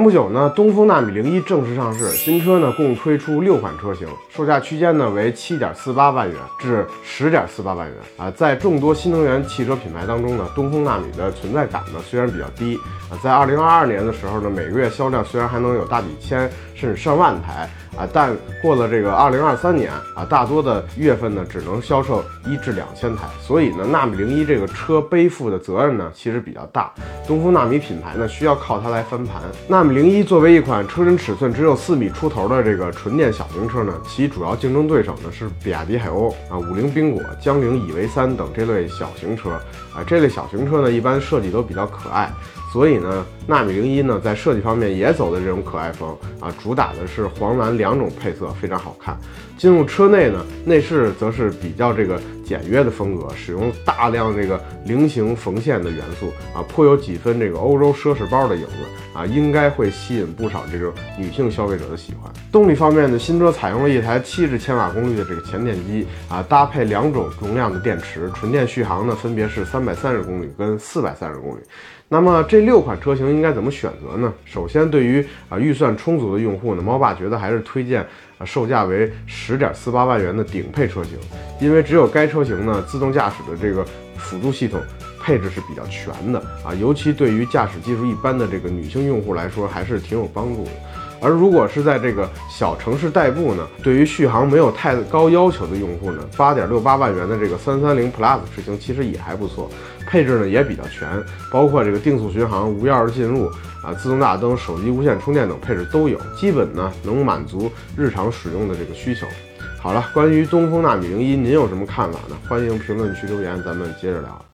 前不久呢，东风纳米零一正式上市，新车呢共推出六款车型，售价区间呢为七点四八万元至十点四八万元啊。在众多新能源汽车品牌当中呢，东风纳米的存在感呢虽然比较低啊，在二零二二年的时候呢，每个月销量虽然还能有大几千甚至上万台啊，但过了这个二零二三年啊，大多的月份呢只能销售一至两千台，所以呢，纳米零一这个车背负的责任呢其实比较大，东风纳米品牌呢需要靠它来翻盘。纳米零一作为一款车身尺寸只有四米出头的这个纯电小型车呢，其主要竞争对手呢是比亚迪海鸥啊、五菱缤果、江铃以为三等这类小型车啊。这类小型车呢，一般设计都比较可爱，所以呢，纳米零一呢在设计方面也走的这种可爱风啊，主打的是黄蓝两种配色，非常好看。进入车内呢，内饰则是比较这个简约的风格，使用大量这个菱形缝线的元素啊，颇有几分这个欧洲奢侈包的影子啊，应该会吸引不少这种女性消费者的喜欢。动力方面呢，新车采用了一台七十千瓦功率的这个前电机啊，搭配两种容量的电池，纯电续航呢分别是三百三十公里跟四百三十公里。那么这六款车型应该怎么选择呢？首先，对于啊预算充足的用户呢，猫爸觉得还是推荐啊售价为十点四八万元的顶配车型，因为只有该车车型呢，自动驾驶的这个辅助系统配置是比较全的啊，尤其对于驾驶技术一般的这个女性用户来说，还是挺有帮助的。而如果是在这个小城市代步呢，对于续航没有太高要求的用户呢，八点六八万元的这个三三零 Plus 车型其实也还不错，配置呢也比较全，包括这个定速巡航、无钥匙进入啊、自动大灯、手机无线充电等配置都有，基本呢能满足日常使用的这个需求。好了，关于东风纳米零一，您有什么看法呢？欢迎评论区留言，咱们接着聊。